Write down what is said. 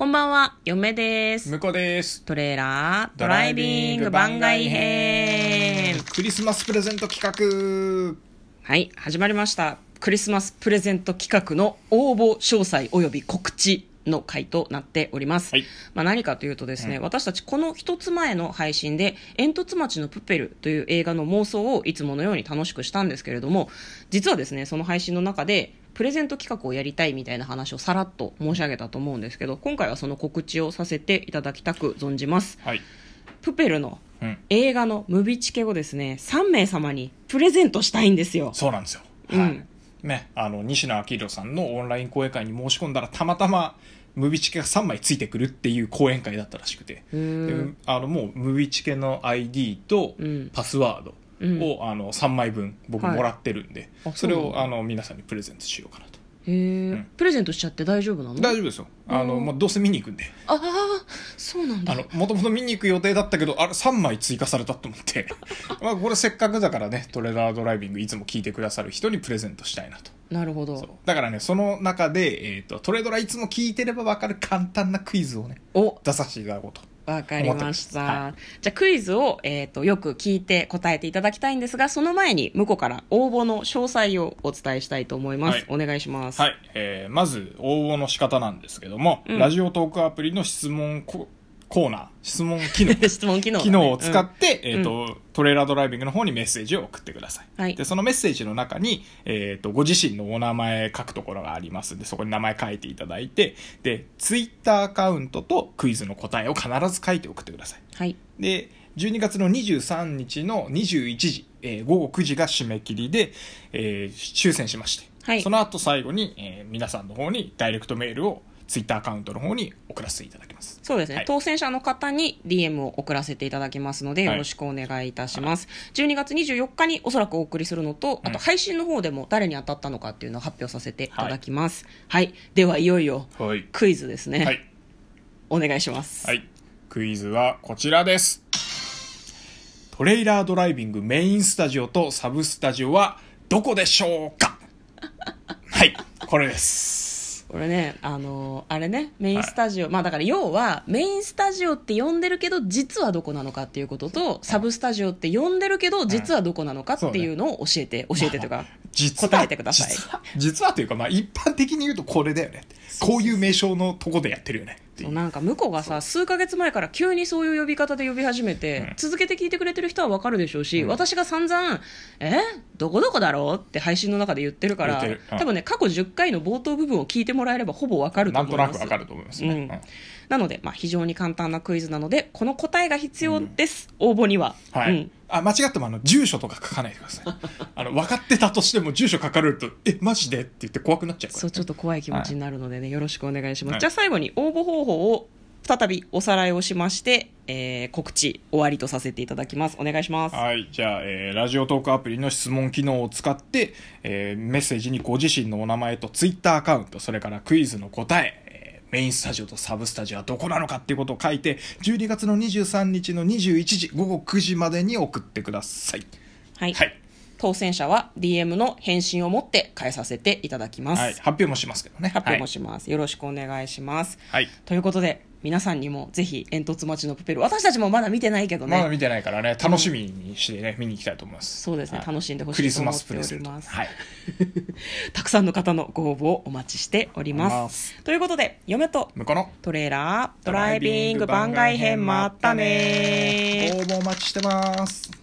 こんばんは、嫁です。向こうです。トレーラードライビング番外編。クリスマスプレゼント企画。はい、始まりました。クリスマスプレゼント企画の応募詳細及び告知の回となっております。はいまあ何かというとですね、私たちこの一つ前の配信で、煙突町のプペルという映画の妄想をいつものように楽しくしたんですけれども、実はですね、その配信の中で、プレゼント企画をやりたいみたいな話をさらっと申し上げたと思うんですけど、今回はその告知をさせていただきたく存じます。はい。プペルのうん。映画のムビチケをですね、3名様にプレゼントしたいんですよ。そうなんですよ。うんはい。ね、あの、西野昭弘さんのオンライン講演会に申し込んだら、たまたま、ムビチケが3枚ついてくるっていう講演会だったらしくて。あの、もう、ムビチケの ID とうん。パスワードうん。を、あの、3枚分僕はいもらってるんで、あそれを、あの、皆さんにプレゼントしようかなと。へえ、ん。プレゼントしちゃって大丈夫なの？大丈夫ですよ。あの、うんもうどうせ見に行くんで。ああ、そうなんだ。あの、もともと見に行く予定だったけど、あれ3枚追加されたと思って、まあこれせっかくだからね、トレーラードライビングいつも聞いてくださる人にプレゼントしたいなと。なるほど。だからね、その中で、えっ、と、トレドラいつも聞いてればわかる簡単なクイズをね、お、出させていただこうと。わかりました。はじゃあクイズを、えっ、と、よく聞いて答えていただきたいんですが、その前に向こうから応募の詳細をお伝えしたいと思います。はいお願いします。はい。えー、まず、応募の仕方なんですけども、うんラジオトークアプリの質問ココーナー、質問機能。質問機能だね、機能を使って、うんえっ、と、トレーラードライビングの方にメッセージを送ってください。はいで、そのメッセージの中に、えっ、と、ご自身のお名前書くところがありますんで、そこに名前書いていただいて、で、ツイッターアカウントとクイズの答えを必ず書いて送ってください。はい。で、12月の23日の21時、えー午後9時が締め切りで、えー抽選しまして、はいその後最後に、えー皆さんの方にダイレクトメールをツイッターアカウントの方に送らせていただきます。そうですね、はい当選者の方に DM を送らせていただきますので、はいよろしくお願いいたします。12月24日におそらくお送りするのと、あと配信の方でも誰に当たったのかっていうのを発表させていただきます。はい。では、いよいよはい。クイズですね。はい。お願いします。はい。クイズはこちらです。トレイラードライビングメインスタジオとサブスタジオはどこでしょうか？はい。これです。これね、あのーあれね、メインスタジオ、まあだから要は、メインスタジオって呼んでるけど、実はどこなのかっていうことと、サブスタジオって呼んでるけど、実はどこなのかっていうのを教えて、教えてというか、実は答えてください。実は実はというか、まあ一般的に言うとこれだよね。こういう名称のとこでやってるよね。っていう。なんか向こうがさ数ヶ月前から急にそういう呼び方で呼び始めて、うん。続けて聞いてくれてる人は分かるでしょうし、うん。私が散々「え？どこどこだろう?」って配信の中で言ってるからうん。多分ね過去10回の冒頭部分を聞いてもらえればほぼ分かるとなん思います。となくわかると思いますね。なので、まあ、非常に簡単なクイズなのでこの答えが必要です、応募には、はい。うんあ、間違ってもあの、住所とか書かないでください。あの、分かってたとしても住所書かれると、え、マジで？って言って怖くなっちゃうから、そうちょっと怖い気持ちになるのでね、よろしくお願いします、はい。じゃあ最後に応募方法を再びおさらいをしまして、えー告知終わりとさせていただきます。お願いします。はい。じゃあ、えーラジオトークアプリの質問機能を使って、えーメッセージにご自身のお名前とツイッターアカウント、それからクイズの答え、えーメインスタジオとサブスタジオはどこなのかっていうことを書いて、12月の23日の21時、午後9時までに送ってください。はい、はい。当選者は DM の返信を持って返させていただきます、はい。発表もしますけどね。発表もします、よろしくお願いしますはい。はい。ということで皆さんにもぜひ煙突町のプペル私たちもまだ見てないけどね、まだ見てないからね、楽しみにしてね、見に行きたいと思います。そうですねはい楽しんでほしいクリスマスプレゼント。りますはい。たくさんの方のご応募をお待ちしておりますということで嫁と向こうのトレーラードライビング番外編もあったね応募お待ちしてます。